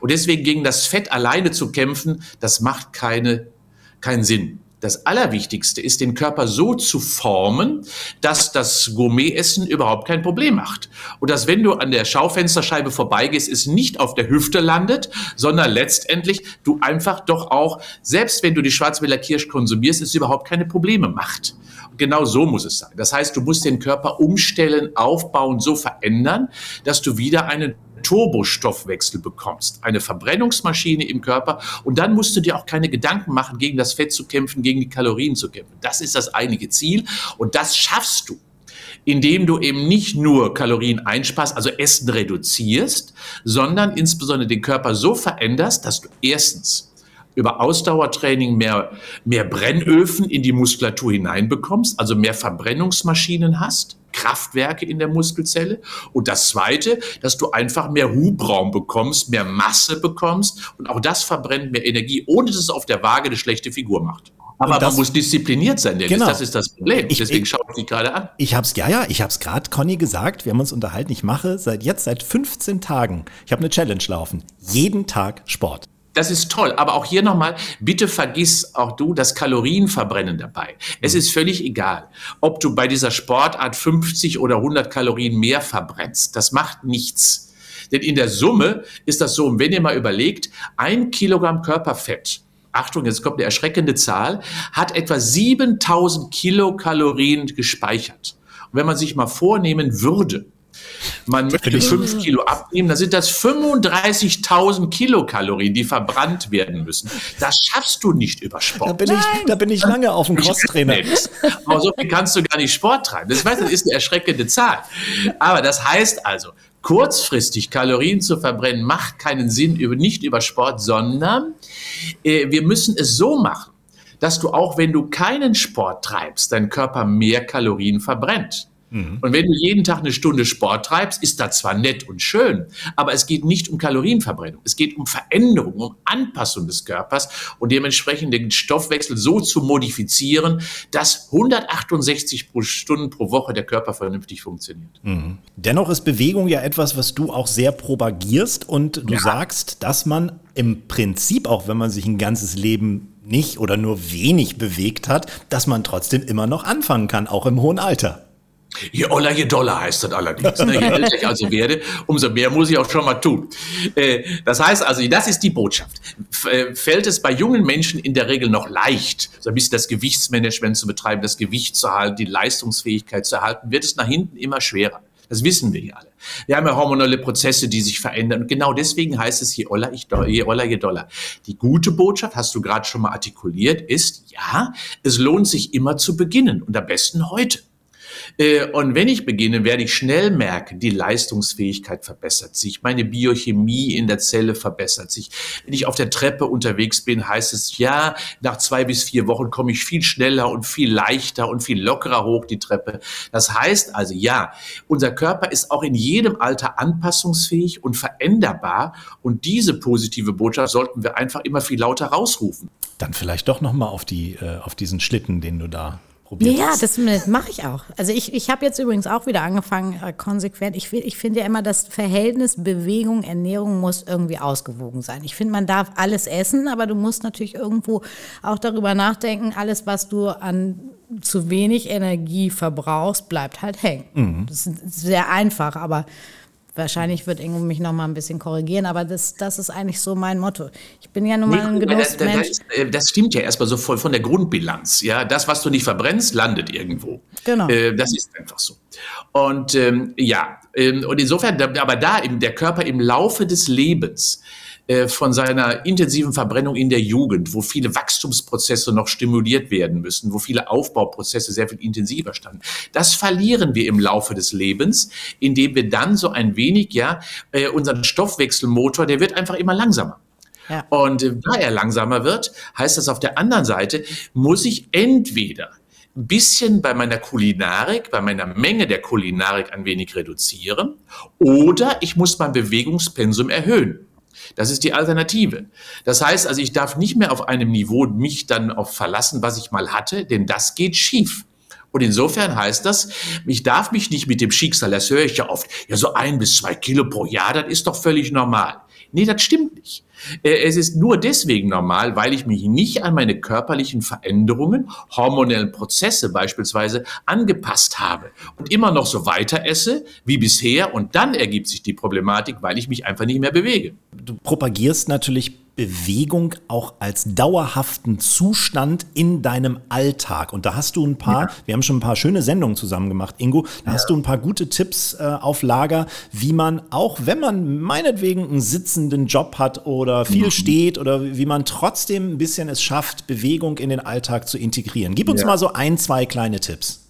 Und deswegen gegen das Fett alleine zu kämpfen, das macht keine, keinen Sinn das Allerwichtigste ist, den Körper so zu formen, dass das Gourmetessen überhaupt kein Problem macht. Und dass, wenn du an der Schaufensterscheibe vorbeigehst, es nicht auf der Hüfte landet, sondern letztendlich du einfach doch auch, selbst wenn du die Schwarzwälder Kirsch konsumierst, es überhaupt keine Probleme macht. Und genau so muss es sein. Das heißt, du musst den Körper umstellen, aufbauen, so verändern, dass du wieder einen Turbostoffwechsel bekommst, eine Verbrennungsmaschine im Körper. Und dann musst du dir auch keine Gedanken machen, gegen das Fett zu kämpfen, gegen die Kalorien zu kämpfen. Das ist das einige Ziel. Und das schaffst du indem du eben nicht nur Kalorien einsparst, also Essen reduzierst, sondern insbesondere den Körper so veränderst, dass du erstens über Ausdauertraining mehr, mehr Brennöfen in die Muskulatur hineinbekommst, also mehr Verbrennungsmaschinen hast, Kraftwerke in der Muskelzelle. Und das Zweite, dass du einfach mehr Hubraum bekommst, mehr Masse bekommst und auch das verbrennt mehr Energie, ohne dass es auf der Waage eine schlechte Figur macht. Aber das, man muss diszipliniert sein, Dennis. Genau. Das ist das Problem. Ich, Deswegen schaue ich dich gerade an. Ich habe es, ja, ja, ich habe es gerade Conny gesagt. Wir haben uns unterhalten. Ich mache seit jetzt, seit 15 Tagen, ich habe eine Challenge laufen. Jeden Tag Sport. Das ist toll. Aber auch hier nochmal, bitte vergiss auch du das Kalorienverbrennen dabei. Es ist völlig egal, ob du bei dieser Sportart 50 oder 100 Kalorien mehr verbrennst. Das macht nichts. Denn in der Summe ist das so, und wenn ihr mal überlegt, ein Kilogramm Körperfett, Achtung, jetzt kommt eine erschreckende Zahl, hat etwa 7000 Kilokalorien gespeichert. Und wenn man sich mal vornehmen würde, Man möchte fünf Kilo abnehmen, dann sind das 35.000 Kilokalorien, die verbrannt werden müssen. Das schaffst du nicht über Sport. Da bin, ich, da bin ich lange auf dem Crosstrainer. Aber so viel kannst du gar nicht Sport treiben. Das, weiß, das ist eine erschreckende Zahl. Aber das heißt also, kurzfristig Kalorien zu verbrennen, macht keinen Sinn, nicht über Sport, sondern äh, wir müssen es so machen, dass du auch, wenn du keinen Sport treibst, dein Körper mehr Kalorien verbrennt. Mhm. Und wenn du jeden Tag eine Stunde Sport treibst, ist das zwar nett und schön, aber es geht nicht um Kalorienverbrennung. Es geht um Veränderung, um Anpassung des Körpers und dementsprechend den Stoffwechsel so zu modifizieren, dass 168 Stunden pro Woche der Körper vernünftig funktioniert. Mhm. Dennoch ist Bewegung ja etwas, was du auch sehr propagierst und du ja. sagst, dass man im Prinzip, auch wenn man sich ein ganzes Leben nicht oder nur wenig bewegt hat, dass man trotzdem immer noch anfangen kann, auch im hohen Alter. Je Oller, je Dollar heißt das allerdings. Ne? Je älter ich also werde, umso mehr muss ich auch schon mal tun. Äh, das heißt also, das ist die Botschaft. Äh, fällt es bei jungen Menschen in der Regel noch leicht, so ein bisschen das Gewichtsmanagement zu betreiben, das Gewicht zu halten, die Leistungsfähigkeit zu erhalten, wird es nach hinten immer schwerer. Das wissen wir ja alle. Wir haben ja hormonelle Prozesse, die sich verändern. Und genau deswegen heißt es, je oller, ich, je oller, je doller. Die gute Botschaft, hast du gerade schon mal artikuliert, ist, ja, es lohnt sich immer zu beginnen und am besten heute. Äh, und wenn ich beginne, werde ich schnell merken, die Leistungsfähigkeit verbessert sich, meine Biochemie in der Zelle verbessert sich. Wenn ich auf der Treppe unterwegs bin, heißt es, ja, nach zwei bis vier Wochen komme ich viel schneller und viel leichter und viel lockerer hoch die Treppe. Das heißt also, ja, unser Körper ist auch in jedem Alter anpassungsfähig und veränderbar. Und diese positive Botschaft sollten wir einfach immer viel lauter rausrufen. Dann vielleicht doch nochmal auf, die, äh, auf diesen Schlitten, den du da probiert Ja, das, das mache ich auch. Also ich, ich habe jetzt übrigens auch wieder angefangen, äh, konsequent. Ich, ich finde ja immer, das Verhältnis Bewegung, Ernährung muss irgendwie ausgewogen sein. Ich finde, man darf alles essen, aber du musst natürlich irgendwo auch darüber nachdenken, alles, was du an zu wenig Energie verbrauchst, bleibt halt hängen. Mhm. Das ist sehr einfach, aber Wahrscheinlich wird Ingo mich noch mal ein bisschen korrigieren, aber das, das ist eigentlich so mein Motto. Ich bin ja nun mal ein Genussmensch. Das, das, das, stimmt ja erstmal so voll von der Grundbilanz. Ja, das, was du nicht verbrennst, landet irgendwo. Genau. Äh, das ist einfach so. Und ähm, ja, ähm, und insofern, aber da eben der Körper im Laufe des Lebens äh, von seiner intensiven Verbrennung in der Jugend, wo viele Wachstumsprozesse noch stimuliert werden müssen, wo viele Aufbauprozesse sehr viel intensiver standen. Das verlieren wir im Laufe des Lebens, indem wir dann so ein wenig, ja, äh, unseren Stoffwechselmotor, der wird einfach immer langsamer. Ja. Und äh, da er langsamer wird, heißt das auf der anderen Seite, muss ich entweder ein bisschen bei meiner Kulinarik, bei meiner Menge der Kulinarik ein wenig reduzieren oder ich muss mein Bewegungspensum erhöhen. Das ist die Alternative. Das heißt also, ich darf nicht mehr auf einem Niveau mich dann auf verlassen, was ich mal hatte, denn das geht schief. Und insofern heißt das, ich darf mich nicht mit dem Schicksal, das höre ich ja oft, ja so ein bis zwei Kilo pro Jahr, das ist doch völlig normal. Nee, das stimmt nicht. Äh, es ist nur deswegen normal, weil ich mich nicht an meine körperlichen Veränderungen, hormonellen Prozesse beispielsweise angepasst habe und immer noch so weiter esse wie bisher und dann ergibt sich die Problematik, weil ich mich einfach nicht mehr bewege. Du propagierst natürlich Bewegung auch als dauerhaften Zustand in deinem Alltag. Und da hast du ein paar, ja. wir haben schon ein paar schöne Sendungen zusammen gemacht, Ingo, da ja. hast du ein paar gute Tipps äh, auf Lager, wie man auch, wenn man meinetwegen einen sitzenden Job hat oder viel mhm. steht oder wie man trotzdem ein bisschen es schafft, Bewegung in den Alltag zu integrieren. Gib uns ja. mal so ein, zwei kleine Tipps.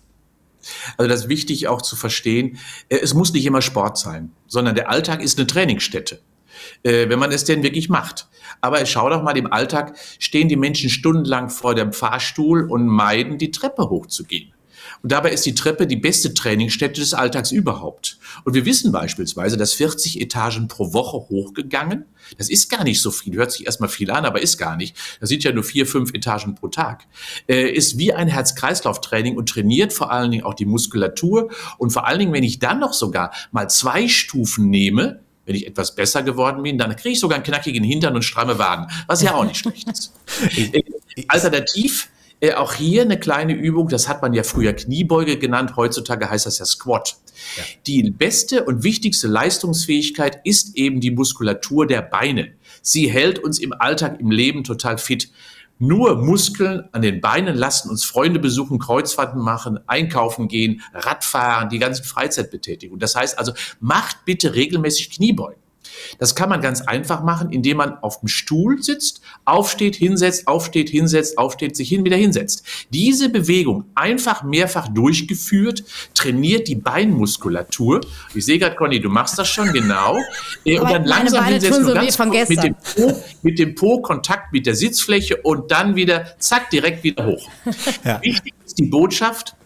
Also das ist wichtig auch zu verstehen, äh, es muss nicht immer Sport sein, sondern der Alltag ist eine Trainingsstätte äh, wenn man es denn wirklich macht. Aber schau doch mal, im Alltag stehen die Menschen stundenlang vor dem Fahrstuhl und meiden, die Treppe hochzugehen. Und dabei ist die Treppe die beste Trainingsstätte des Alltags überhaupt. Und wir wissen beispielsweise, dass 40 Etagen pro Woche hochgegangen, das ist gar nicht so viel, hört sich erstmal viel an, aber ist gar nicht. Das sind ja nur vier, fünf Etagen pro Tag. Äh, ist wie ein Herz-Kreislauf-Training und trainiert vor allen Dingen auch die Muskulatur. Und vor allen Dingen, wenn ich dann noch sogar mal zwei Stufen nehme, wenn ich etwas besser geworden bin, dann kriege ich sogar einen knackigen Hintern und stramme Waden, was ja auch nicht schlecht ist. Alternativ äh, auch hier eine kleine Übung, das hat man ja früher Kniebeuge genannt, heutzutage heißt das ja Squat. Ja. Die beste und wichtigste Leistungsfähigkeit ist eben die Muskulatur der Beine. Sie hält uns im Alltag, im Leben total fit. Nur Muskeln an den Beinen lassen uns Freunde besuchen, Kreuzfahrten machen, einkaufen gehen, Radfahren, die ganzen Freizeitbetätigungen. Das heißt also, macht bitte regelmäßig Kniebeugen. Das kann man ganz einfach machen, indem man auf dem Stuhl sitzt, aufsteht, hinsetzt, aufsteht, hinsetzt, aufsteht, sich hin, wieder hinsetzt. Diese Bewegung einfach mehrfach durchgeführt, trainiert die Beinmuskulatur. Ich sehe gerade, Conny, du machst das schon genau. Äh, und dann langsam hinsetzen so ganz mit dem, po, mit dem Po Kontakt mit der Sitzfläche und dann wieder, zack, direkt wieder hoch. Ja. Wichtig ist die Botschaft,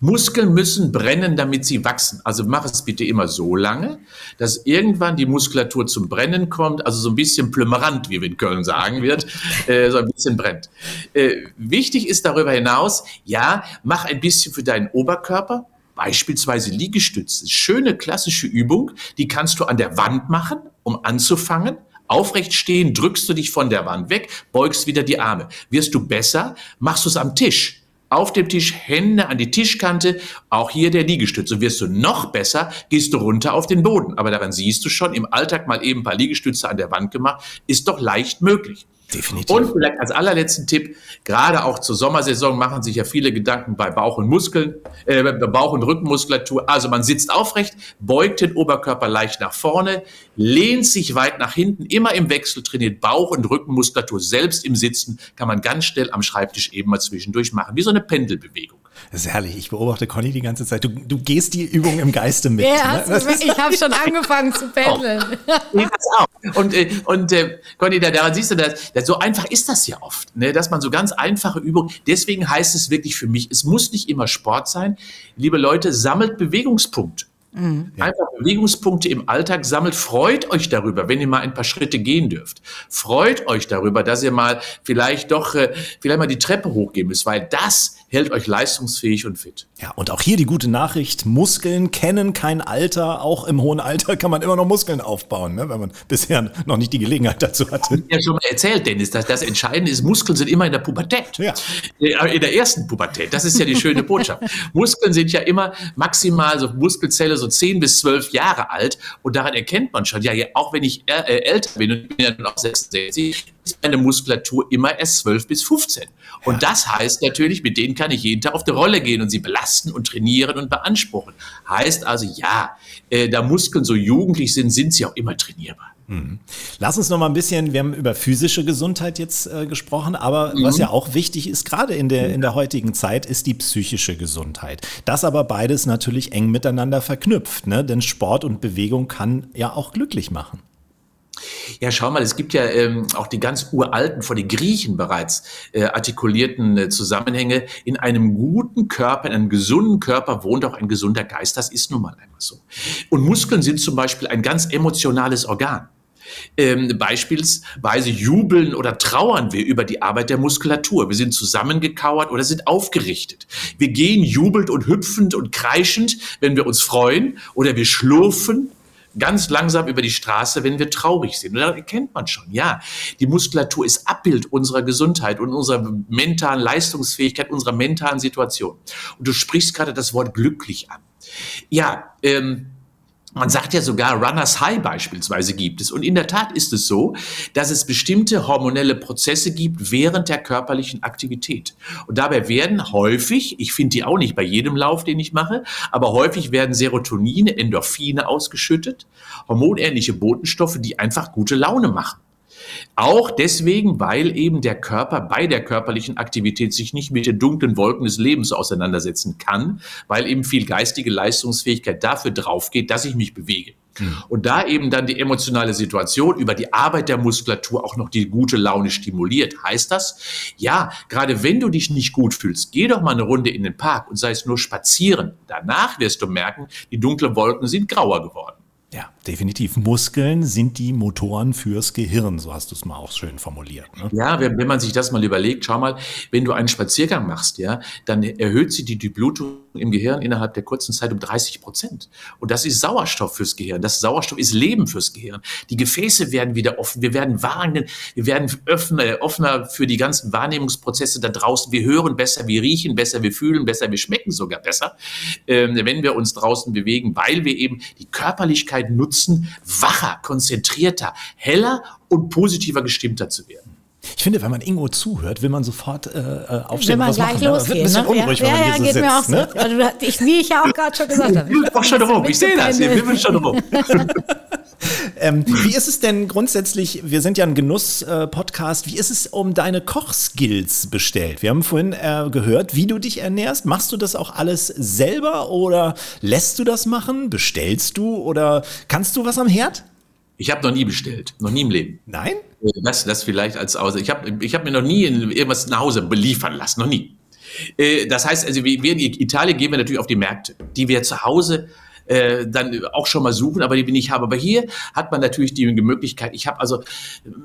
Muskeln müssen brennen, damit sie wachsen. Also mach es bitte immer so lange, dass irgendwann die Muskulatur zum Brennen kommt, also so ein bisschen plümerant, wie wir in Köln sagen wird, äh, so ein bisschen brennt. Äh, wichtig ist darüber hinaus, ja, mach ein bisschen für deinen Oberkörper, beispielsweise Liegestütze. Schöne klassische Übung, die kannst du an der Wand machen, um anzufangen. Aufrecht stehen, drückst du dich von der Wand weg, beugst wieder die Arme. Wirst du besser, machst du es am Tisch auf dem Tisch, Hände an die Tischkante, auch hier der Liegestütze. wirst du noch besser, gehst du runter auf den Boden. Aber daran siehst du schon, im Alltag mal eben ein paar Liegestütze an der Wand gemacht, ist doch leicht möglich. Definitiv. Und vielleicht als allerletzten Tipp, gerade auch zur Sommersaison machen sich ja viele Gedanken bei Bauch und Muskeln, äh, Bauch- und Rückenmuskulatur. Also man sitzt aufrecht, beugt den Oberkörper leicht nach vorne, lehnt sich weit nach hinten, immer im Wechsel trainiert Bauch- und Rückenmuskulatur. Selbst im Sitzen kann man ganz schnell am Schreibtisch eben mal zwischendurch machen, wie so eine Pendelbewegung. Das ist herrlich. Ich beobachte Conny die ganze Zeit. Du, du gehst die Übung im Geiste mit. Ja, ne? ich habe schon angefangen zu pendeln. Oh. auch. Und, äh, und äh, Conny, da, daran siehst du, dass, dass so einfach ist das ja oft, ne? dass man so ganz einfache Übungen, deswegen heißt es wirklich für mich, es muss nicht immer Sport sein. Liebe Leute, sammelt Bewegungspunkte. Mhm. Einfach Bewegungspunkte im Alltag sammelt. Freut euch darüber, wenn ihr mal ein paar Schritte gehen dürft. Freut euch darüber, dass ihr mal vielleicht doch, äh, vielleicht mal die Treppe hochgehen müsst, weil das hält euch leistungsfähig und fit. Ja, und auch hier die gute Nachricht, Muskeln kennen kein Alter. Auch im hohen Alter kann man immer noch Muskeln aufbauen, ne? wenn man bisher noch nicht die Gelegenheit dazu hatte. Ich ja schon mal erzählt, Dennis, dass das Entscheidende ist, Muskeln sind immer in der Pubertät. Ja. Äh, in der ersten Pubertät, das ist ja die schöne Botschaft. Muskeln sind ja immer maximal, so Muskelzelle so 10 bis 12 Jahre alt und daran erkennt man schon, ja, auch wenn ich äh, älter bin und ich bin ja noch 66, ist meine Muskulatur immer erst 12 bis 15. Und das heißt natürlich, mit denen kann ich jeden Tag auf die Rolle gehen und sie belasten und trainieren und beanspruchen. Heißt also, ja, äh, da Muskeln so jugendlich sind, sind sie auch immer trainierbar. Mhm. Lass uns noch mal ein bisschen, wir haben über physische Gesundheit jetzt äh, gesprochen, aber mhm. was ja auch wichtig ist, gerade in der, in der heutigen Zeit, ist die psychische Gesundheit. Das aber beides natürlich eng miteinander verknüpft, ne? denn Sport und Bewegung kann ja auch glücklich machen. Ja, schau mal, es gibt ja ähm, auch die ganz uralten, vor den Griechen bereits äh, artikulierten äh, Zusammenhänge. In einem guten Körper, in einem gesunden Körper wohnt auch ein gesunder Geist. Das ist nun mal einmal so. Und Muskeln sind zum Beispiel ein ganz emotionales Organ. Ähm, beispielsweise jubeln oder trauern wir über die Arbeit der Muskulatur. Wir sind zusammengekauert oder sind aufgerichtet. Wir gehen jubelnd und hüpfend und kreischend, wenn wir uns freuen, oder wir schlurfen ganz langsam über die Straße, wenn wir traurig sind. Und da erkennt man schon, ja, die Muskulatur ist Abbild unserer Gesundheit und unserer mentalen Leistungsfähigkeit, unserer mentalen Situation. Und du sprichst gerade das Wort glücklich an. Ja, ähm, man sagt ja sogar Runners High beispielsweise gibt es. Und in der Tat ist es so, dass es bestimmte hormonelle Prozesse gibt während der körperlichen Aktivität. Und dabei werden häufig, ich finde die auch nicht bei jedem Lauf, den ich mache, aber häufig werden Serotonine, Endorphine ausgeschüttet, hormonähnliche Botenstoffe, die einfach gute Laune machen. Auch deswegen, weil eben der Körper bei der körperlichen Aktivität sich nicht mit den dunklen Wolken des Lebens auseinandersetzen kann, weil eben viel geistige Leistungsfähigkeit dafür draufgeht, dass ich mich bewege. Mhm. Und da eben dann die emotionale Situation über die Arbeit der Muskulatur auch noch die gute Laune stimuliert, heißt das, ja, gerade wenn du dich nicht gut fühlst, geh doch mal eine Runde in den Park und sei es nur spazieren. Danach wirst du merken, die dunklen Wolken sind grauer geworden. Ja, definitiv. Muskeln sind die Motoren fürs Gehirn, so hast du es mal auch schön formuliert. Ne? Ja, wenn, wenn, man sich das mal überlegt, schau mal, wenn du einen Spaziergang machst, ja, dann erhöht sich die Durchblutung im Gehirn innerhalb der kurzen Zeit um 30 Prozent. Und das ist Sauerstoff fürs Gehirn. Das Sauerstoff ist Leben fürs Gehirn. Die Gefäße werden wieder offen. Wir werden wahrnehmen, wir werden offener, offener für die ganzen Wahrnehmungsprozesse da draußen. Wir hören besser, wir riechen besser, wir fühlen besser, wir schmecken sogar besser, ähm, wenn wir uns draußen bewegen, weil wir eben die Körperlichkeit Möglichkeit nutzen, wacher, konzentrierter, heller und positiver gestimmter zu werden. Ich finde, wenn man Ingo zuhört, will man sofort äh, äh aufstehen. Will man was gleich machen, losgehen. Wird ein bisschen ne? unruhig, ja, wenn man ja, hier so geht sitzt. mir auch so. ne? Also, ich, wie ich ja auch gerade schon gesagt habe. Wir auch schon rum. Ich sehe das. Wir wimmern schon rum. Ähm, wie ist es denn grundsätzlich, wir sind ja ein Genuss-Podcast, wie ist es um deine Kochskills bestellt? Wir haben vorhin äh, gehört, wie du dich ernährst. Machst du das auch alles selber oder lässt du das machen? Bestellst du oder kannst du was am Herd? Ich habe noch nie bestellt. Noch nie im Leben. Nein? Das, das vielleicht als aus. Ich habe ich hab mir noch nie irgendwas nach Hause beliefern lassen. Noch nie. Äh, Das heißt, also wir wir in Italien gehen wir natürlich auf die Märkte, die wir zu Hause äh, dann auch schon mal suchen, aber die wir nicht haben. Aber hier hat man natürlich die Möglichkeit. Ich habe also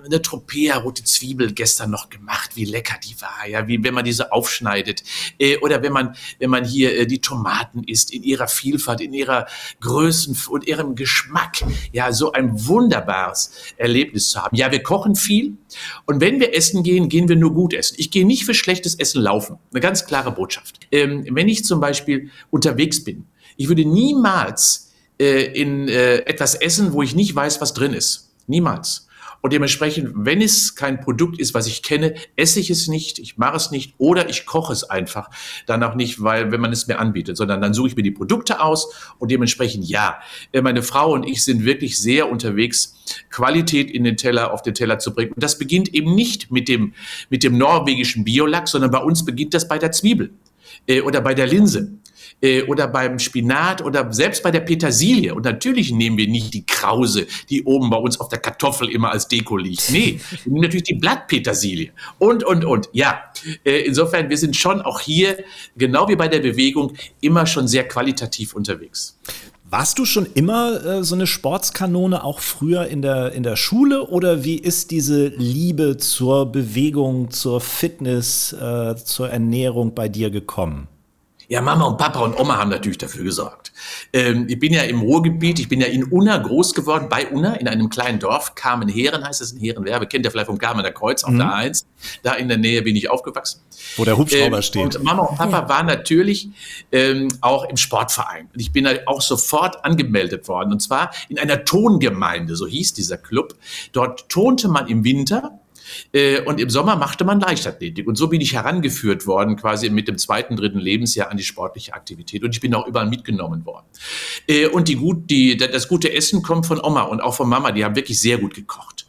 eine Tropea rote Zwiebel gestern noch gemacht, wie lecker die war, ja, wie wenn man diese aufschneidet äh, oder wenn man wenn man hier äh, die Tomaten isst in ihrer Vielfalt, in ihrer Größen und ihrem Geschmack, ja, so ein wunderbares Erlebnis zu haben. Ja, wir kochen viel und wenn wir essen gehen, gehen wir nur gut essen. Ich gehe nicht für schlechtes Essen laufen. Eine ganz klare Botschaft. Ähm, wenn ich zum Beispiel unterwegs bin, ich würde niemals äh, in äh, etwas essen, wo ich nicht weiß, was drin ist. Niemals. Und dementsprechend, wenn es kein Produkt ist, was ich kenne, esse ich es nicht, ich mache es nicht oder ich koche es einfach dann auch nicht, weil wenn man es mir anbietet, sondern dann suche ich mir die Produkte aus und dementsprechend ja. Äh, Meine Frau und ich sind wirklich sehr unterwegs, Qualität in den Teller, auf den Teller zu bringen. Und das beginnt eben nicht mit dem, mit dem norwegischen Biolachs, sondern bei uns beginnt das bei der Zwiebel äh, oder bei der Linse äh, oder beim Spinat oder selbst bei der Petersilie. Und natürlich nehmen wir nicht die Krause, die oben bei uns auf der Kartoffel immer als Deko liegt. Nee, wir nehmen natürlich die Blattpetersilie und, und, und. Ja, äh, insofern, wir sind schon auch hier, genau wie bei der Bewegung, immer schon sehr qualitativ unterwegs. Warst du schon immer äh, so eine Sportskanone, auch früher in der, in der Schule? Oder wie ist diese Liebe zur Bewegung, zur Fitness, äh, zur Ernährung bei dir gekommen? Ja, Mama und Papa und Oma haben natürlich dafür gesorgt. Ähm, ich bin ja im Ruhrgebiet, ich bin ja in Unna groß geworden, bei Unna, in einem kleinen Dorf. Carmenheren heißt es in Herenwerbe, kennt ihr vielleicht vom Carmener Kreuz auf der A1. Da in der Nähe bin ich aufgewachsen. Wo der Hubschrauber Ähm, steht. Und Mama und Papa waren natürlich ähm, auch im Sportverein. Und ich bin da auch sofort angemeldet worden. Und zwar in einer Tongemeinde, so hieß dieser Club. Dort tonte man im Winter. Äh, und im Sommer machte man Leichtathletik. Und so bin ich herangeführt worden, quasi mit dem zweiten, dritten Lebensjahr an die sportliche Aktivität. Und ich bin auch überall mitgenommen worden. Äh, und die gut, die, das gute Essen kommt von Oma und auch von Mama. Die haben wirklich sehr gut gekocht.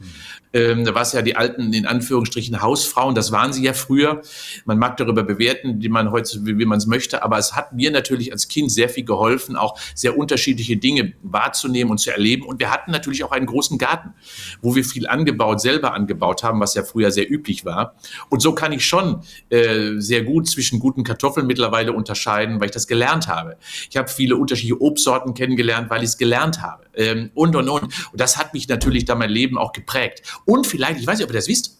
Ähm, es ja die alten, in Anführungsstrichen, Hausfrauen, das waren sie ja früher. Man mag darüber bewerten, wie man heute, wie, wie man es möchte, aber es hat mir natürlich als Kind sehr viel geholfen, auch sehr unterschiedliche Dinge wahrzunehmen und zu erleben. Und wir hatten natürlich auch einen großen Garten, wo wir viel angebaut, selber angebaut haben, was ja früher sehr üblich war. Und so kann ich schon äh, sehr gut zwischen guten Kartoffeln mittlerweile unterscheiden, weil ich das gelernt habe. Ich habe viele unterschiedliche Obstsorten kennengelernt, weil ich es gelernt habe. Ähm, und, und, und. Und das hat mich natürlich da mein Leben auch geprägt. Und vielleicht, ich weiß nicht, ob ihr das wisst,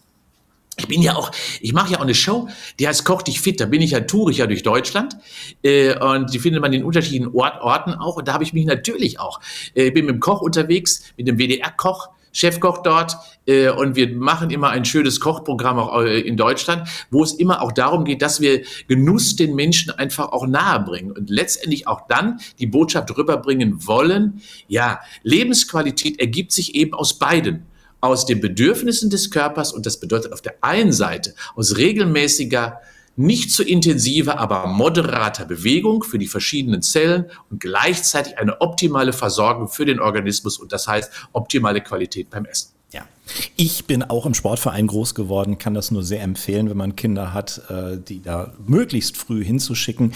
ich bin ja auch, ich mache ja auch eine Show, die heißt Koch dich fit. Da bin ich ja, tour ich ja durch Deutschland äh, und die findet man in unterschiedlichen Ort, Orten auch. Und da habe ich mich natürlich auch, äh, bin mit dem Koch unterwegs, mit dem WDR-Koch, Chefkoch dort äh, und wir machen immer ein schönes Kochprogramm auch äh, in Deutschland, wo es immer auch darum geht, dass wir Genuss den Menschen einfach auch nahe bringen und letztendlich auch dann die Botschaft rüberbringen wollen, ja, Lebensqualität ergibt sich eben aus beiden aus den Bedürfnissen des Körpers und das bedeutet auf der einen Seite aus regelmäßiger, nicht zu intensiver, aber moderater Bewegung für die verschiedenen Zellen und gleichzeitig eine optimale Versorgung für den Organismus und das heißt optimale Qualität beim Essen. Ja. Ich bin auch im Sportverein groß geworden, kann das nur sehr empfehlen, wenn man Kinder hat, äh, die da möglichst früh hinzuschicken.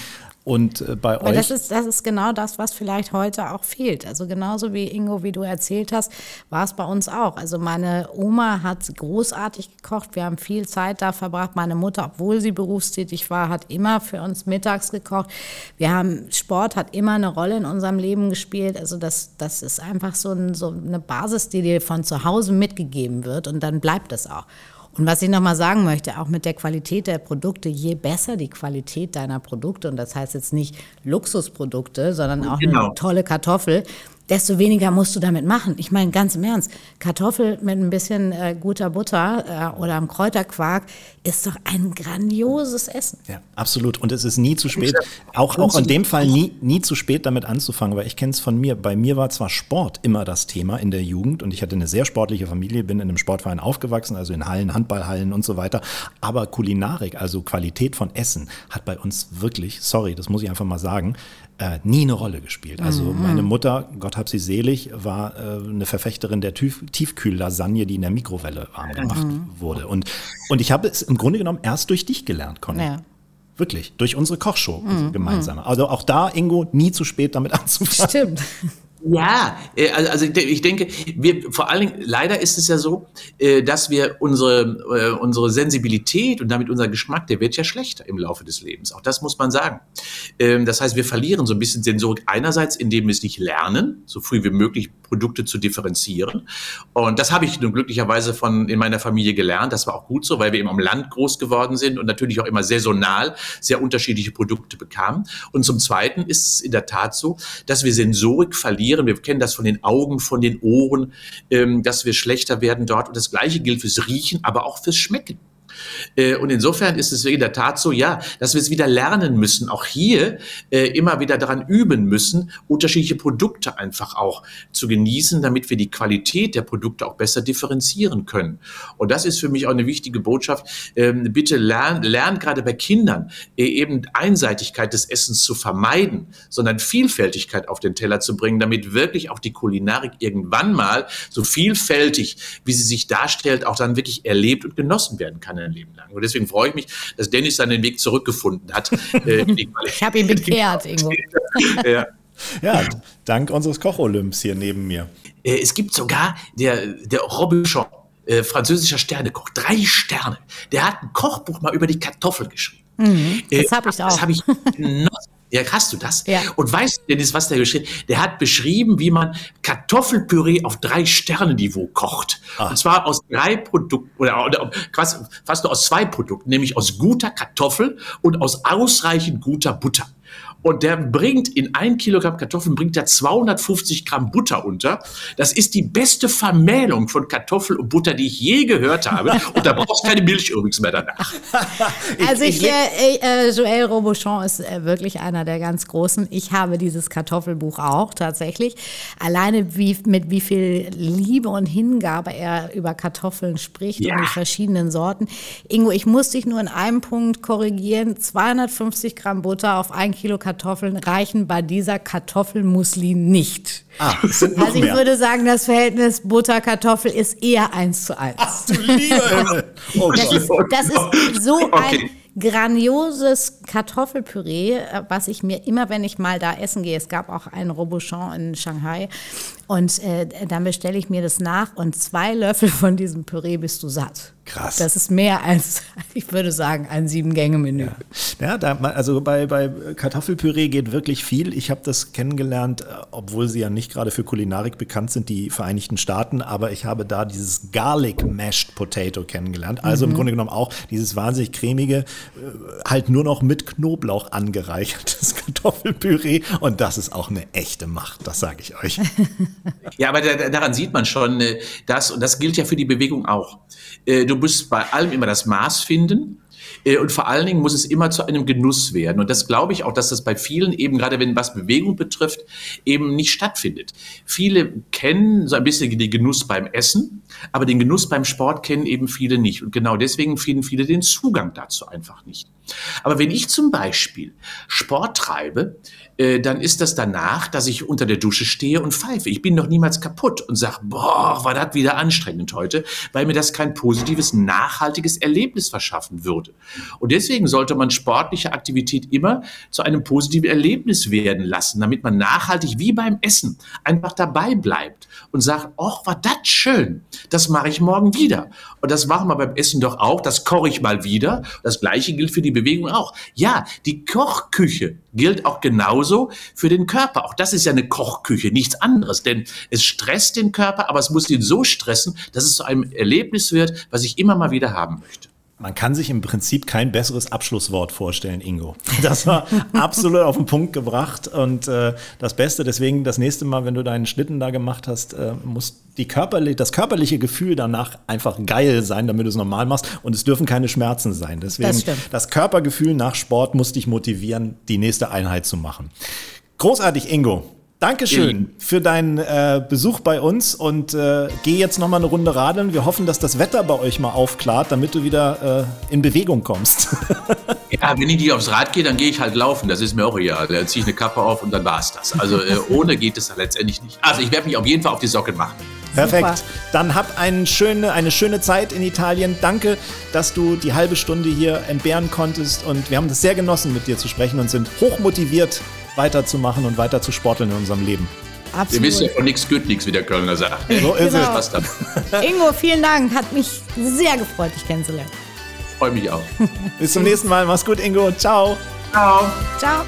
Und äh, bei Weil euch. das ist, das ist genau das, was vielleicht heute auch fehlt. Also genauso wie Ingo, wie du erzählt hast, war es bei uns auch. Also meine Oma hat großartig gekocht. Wir haben viel Zeit da verbracht. Meine Mutter, obwohl sie berufstätig war, hat immer für uns mittags gekocht. Wir haben, Sport hat immer eine Rolle in unserem Leben gespielt. Also das, das ist einfach so, ein, so eine Basis, die dir von zu Hause mitgegeben wird und dann bleibt das auch. Und was ich nochmal sagen möchte, auch mit der Qualität der Produkte, je besser die Qualität deiner Produkte, und das heißt jetzt nicht Luxusprodukte, sondern auch Genau. eine tolle Kartoffel, desto weniger musst du damit machen. Ich meine, ganz im Ernst, Kartoffel mit ein bisschen äh, guter Butter äh, oder einem Kräuterquark ist doch ein grandioses Essen. Ja, absolut. Und es ist nie zu spät, auch, auch in dem Fall nie, nie zu spät damit anzufangen, weil ich kenne es von mir. Bei mir war zwar Sport immer das Thema in der Jugend und ich hatte eine sehr sportliche Familie, bin in einem Sportverein aufgewachsen, also in Hallen, Handballhallen und so weiter. Aber Kulinarik, also Qualität von Essen, hat bei uns wirklich, sorry, das muss ich einfach mal sagen, äh, nie eine Rolle gespielt. Also mhm. meine Mutter, Gott hab sie selig, war äh, eine Verfechterin der Tief Tiefkühllasagne, die in der Mikrowelle warm gemacht mhm. wurde. Und, und ich habe es im Grunde genommen erst durch dich gelernt, Conny. Ja. Wirklich, durch unsere Kochshow mhm. gemeinsame. Also auch da, Ingo, nie zu spät damit anzufangen. Stimmt. Ja, äh, also ich denke, wir vor allen Dingen, leider ist es ja so, äh, dass wir unsere, äh, unsere Sensibilität und damit unser Geschmack, der wird ja schlechter im Laufe des Lebens. Auch das muss man sagen. Ähm, das heißt, wir verlieren so ein bisschen Sensorik einerseits, indem wir es nicht lernen, so früh wie möglich Produkte zu differenzieren. Und das habe ich nun glücklicherweise von in meiner Familie gelernt. Das war auch gut so, weil wir eben am Land groß geworden sind und natürlich auch immer saisonal sehr unterschiedliche Produkte bekamen. Und zum Zweiten ist es in der Tat so, dass wir Sensorik verlieren. Wir kennen das von den Augen, von den Ohren, ähm, dass wir schlechter werden dort. Und das Gleiche gilt fürs Riechen, aber auch fürs Schmecken. Äh, und insofern ist es in der Tat so, ja, dass wir es wieder lernen müssen, auch hier äh, immer wieder daran üben müssen, unterschiedliche Produkte einfach auch zu genießen, damit wir die Qualität der Produkte auch besser differenzieren können. Und das ist für mich auch eine wichtige Botschaft. Ähm, bitte lernen, lernen gerade bei Kindern äh, eben Einseitigkeit des Essens zu vermeiden, sondern Vielfältigkeit auf den Teller zu bringen, damit wirklich auch die Kulinarik irgendwann mal so vielfältig, wie sie sich darstellt, auch dann wirklich erlebt und genossen werden kann sein Leben lang. Und deswegen freue ich mich, dass Dennis seinen Weg zurückgefunden hat. Äh, ich habe ihn bekehrt, Ingo. ja. ja, dank unseres Koch-Olymps hier neben mir. Äh, es gibt sogar der, der Robichon, äh, französischer Sternekoch, drei Sterne. Der hat ein Kochbuch mal über die Kartoffeln geschrieben. Mhm, das habe ich auch. Das habe ich genossen. Ja, hast du das? Ja. Und weißt du, Dennis, was der geschrieben Der hat beschrieben, wie man Kartoffelpüree auf drei Sterne-Niveau kocht. Ah. Und zwar aus drei Produkten, oder, oder fast, fast nur aus zwei Produkten, nämlich aus guter Kartoffel und aus ausreichend guter Butter. Und der bringt in ein Kilogramm Kartoffeln bringt er 250 Gramm Butter unter. Das ist die beste Vermählung von Kartoffel und Butter, die ich je gehört habe. Und da brauchst du keine Milch übrigens mehr danach. also ich, äh, äh, Joël Robuchon ist äh, wirklich einer der ganz großen. Ich habe dieses Kartoffelbuch auch tatsächlich. Alleine wie, mit wie viel Liebe und Hingabe er über Kartoffeln spricht ja. und die verschiedenen Sorten. Ingo, ich muss dich nur in einem Punkt korrigieren. 250 Gramm Butter auf ein Kilo Kartoffeln Kartoffeln reichen bei dieser Kartoffelmuslin nicht. Ah, also ich mehr. würde sagen, das Verhältnis Butter-Kartoffel ist eher eins zu eins. Ach, du liebe oh das, ist, das ist so okay. ein grandioses Kartoffelpüree, äh, was ich mir immer, wenn ich mal da essen gehe, es gab auch einen Robuchon in Shanghai und äh, dann bestelle ich mir das nach und zwei Löffel von diesem Püree bist du satt. Krass. Das ist mehr als, ich würde sagen, ein Sieben-Gänge-Menü. Ja, ja da, also bei, bei Kartoffelpüree geht wirklich viel. Ich habe das kennengelernt, äh, obwohl sie ja nicht gerade für Kulinarik bekannt sind, die Vereinigten Staaten, aber ich habe da dieses Garlic Mashed Potato kennengelernt. Also mhm. im Grunde genommen auch dieses wahnsinnig cremige, äh, halt nur noch mit Knoblauch angereichertes Kartoffelpüree. Und das ist auch eine echte Macht, das sage ich euch. Ja, aber da, daran sieht man schon, äh, dass, und das gilt ja für die Bewegung auch. Äh, du musst bei allem immer das Maß finden. Äh, und vor allen Dingen muss es immer zu einem Genuss werden. Und das glaube ich auch, dass das bei vielen eben, gerade wenn was Bewegung betrifft, eben nicht stattfindet. Viele kennen so ein bisschen den Genuss beim Essen, aber den Genuss beim Sport kennen eben viele nicht. Und genau deswegen finden viele den Zugang dazu einfach nicht. Aber wenn ich zum Beispiel Sport treibe, äh, dann ist das danach, dass ich unter der Dusche stehe und pfeife. Ich bin noch niemals kaputt und sage, boah, war das wieder anstrengend heute, weil mir das kein positives, nachhaltiges Erlebnis verschaffen würde. Und deswegen sollte man sportliche Aktivität immer zu einem positiven Erlebnis werden lassen, damit man nachhaltig wie beim Essen einfach dabei bleibt und sagt, ach, war das schön, das mache ich morgen wieder. Und das machen wir beim Essen doch auch, das koche ich mal wieder. Das gleiche gilt für die Bewegung auch. Ja, die Kochküche gilt auch genauso für den Körper. Auch das ist ja eine Kochküche, nichts anderes, denn es stresst den Körper, aber es muss ihn so stressen, dass es zu einem Erlebnis wird, was ich immer mal wieder haben möchte. Man kann sich im Prinzip kein besseres Abschlusswort vorstellen, Ingo. Das war absolut auf den Punkt gebracht und äh, das Beste. Deswegen das nächste Mal, wenn du deinen Schlitten da gemacht hast, äh, muss die körperliche, das körperliche Gefühl danach einfach geil sein, damit du es normal machst. Und es dürfen keine Schmerzen sein. Deswegen Das das Körpergefühl nach Sport muss dich motivieren, die nächste Einheit zu machen. Großartig, Ingo. Dankeschön für deinen äh, Besuch bei uns und äh, geh jetzt noch mal eine Runde radeln. Wir hoffen, dass das Wetter bei euch mal aufklart, damit du wieder äh, in Bewegung kommst. Ja, wenn ich nicht aufs Rad gehe, dann gehe ich halt laufen. Das ist mir auch egal. Dann ziehe ich eine Kappe auf und dann war es das. Also äh, ohne geht es dann letztendlich nicht. Also ich werde mich auf jeden Fall auf die Socken machen. Perfekt. Dann habt eine schöne, eine schöne Zeit in Italien. Danke, dass du die halbe Stunde hier entbehren konntest. Und wir haben das sehr genossen, mit dir zu sprechen und sind hochmotiviert, weiterzumachen und weiter zu sporteln in unserem Leben. Absolut. wisst ja von nichts gut nichts, wie der Kölner sagt. So ist Genau. Dann? Ingo, vielen Dank. Hat mich sehr gefreut, dich kennenzulernen. Freue mich auch. es. Bis zum nächsten Mal. Mach's gut, Ingo. Ciao. Ciao. Ciao.